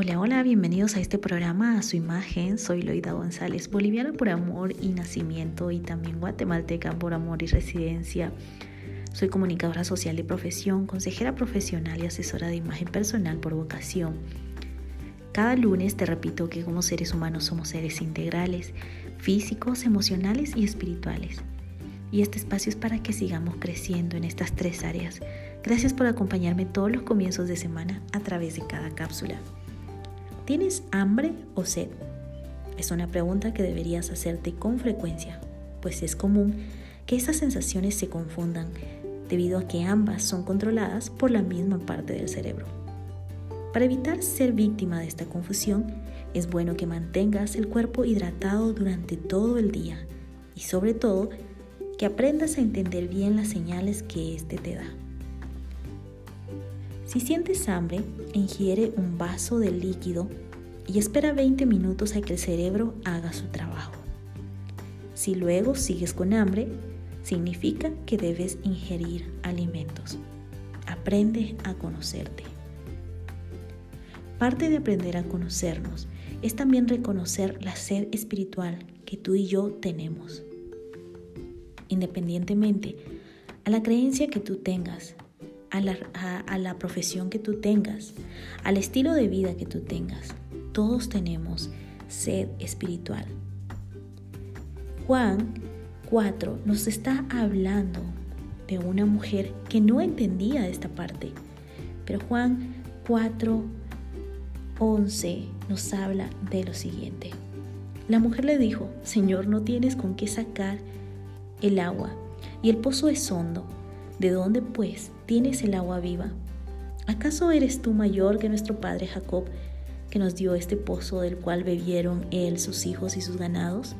Hola, hola, bienvenidos a este programa, a su imagen. Soy Loida González, boliviana por amor y nacimiento y también guatemalteca por amor y residencia. Soy comunicadora social de profesión, consejera profesional y asesora de imagen personal por vocación. Cada lunes te repito que como seres humanos somos seres integrales, físicos, emocionales y espirituales. Y este espacio es para que sigamos creciendo en estas tres áreas. Gracias por acompañarme todos los comienzos de semana a través de cada cápsula. ¿Tienes hambre o sed? Es una pregunta que deberías hacerte con frecuencia, pues es común que esas sensaciones se confundan debido a que ambas son controladas por la misma parte del cerebro. Para evitar ser víctima de esta confusión, es bueno que mantengas el cuerpo hidratado durante todo el día y sobre todo que aprendas a entender bien las señales que éste te da. Si sientes hambre, ingiere un vaso de líquido y espera 20 minutos a que el cerebro haga su trabajo. Si luego sigues con hambre, significa que debes ingerir alimentos. Aprende a conocerte. Parte de aprender a conocernos es también reconocer la sed espiritual que tú y yo tenemos. Independientemente a la creencia que tú tengas, a la, profesión que tú tengas, al estilo de vida que tú tengas. Todos tenemos sed espiritual. Juan 4 nos está hablando de una mujer que no entendía esta parte. Pero Juan 4, 11 nos habla de lo siguiente. La mujer le dijo, Señor, no tienes con qué sacar el agua y el pozo es hondo. ¿De dónde pues tienes el agua viva? ¿Acaso eres tú mayor que nuestro padre Jacob, que nos dio este pozo del cual bebieron él, sus hijos y sus ganados?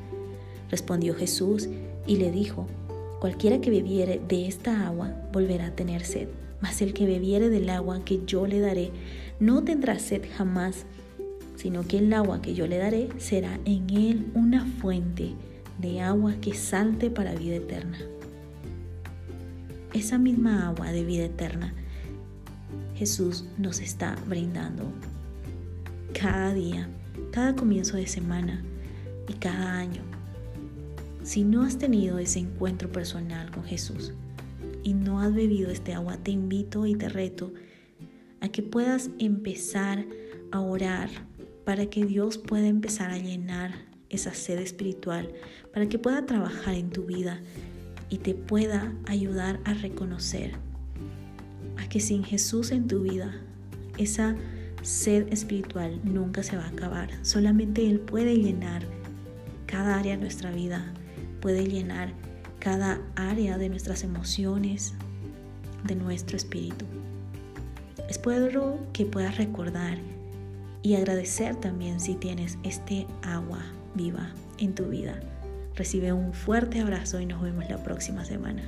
Respondió Jesús y le dijo, Cualquiera que bebiere de esta agua volverá a tener sed, mas el que bebiere del agua que yo le daré no tendrá sed jamás, sino que el agua que yo le daré será en él una fuente de agua que salte para vida eterna esa misma agua de vida eterna Jesús nos está brindando cada día, cada comienzo de semana y cada año. Si no has tenido ese encuentro personal con Jesús y no has bebido este agua, te invito y te reto a que puedas empezar a orar para que Dios pueda empezar a llenar esa sed espiritual, para que pueda trabajar en tu vida y te pueda ayudar a reconocer a que sin Jesús en tu vida, esa sed espiritual nunca se va a acabar. Solamente Él puede llenar cada área de nuestra vida, puede llenar cada área de nuestras emociones, de nuestro espíritu. Espero que puedas recordar y agradecer también si tienes este agua viva en tu vida. Recibe un fuerte abrazo y nos vemos la próxima semana.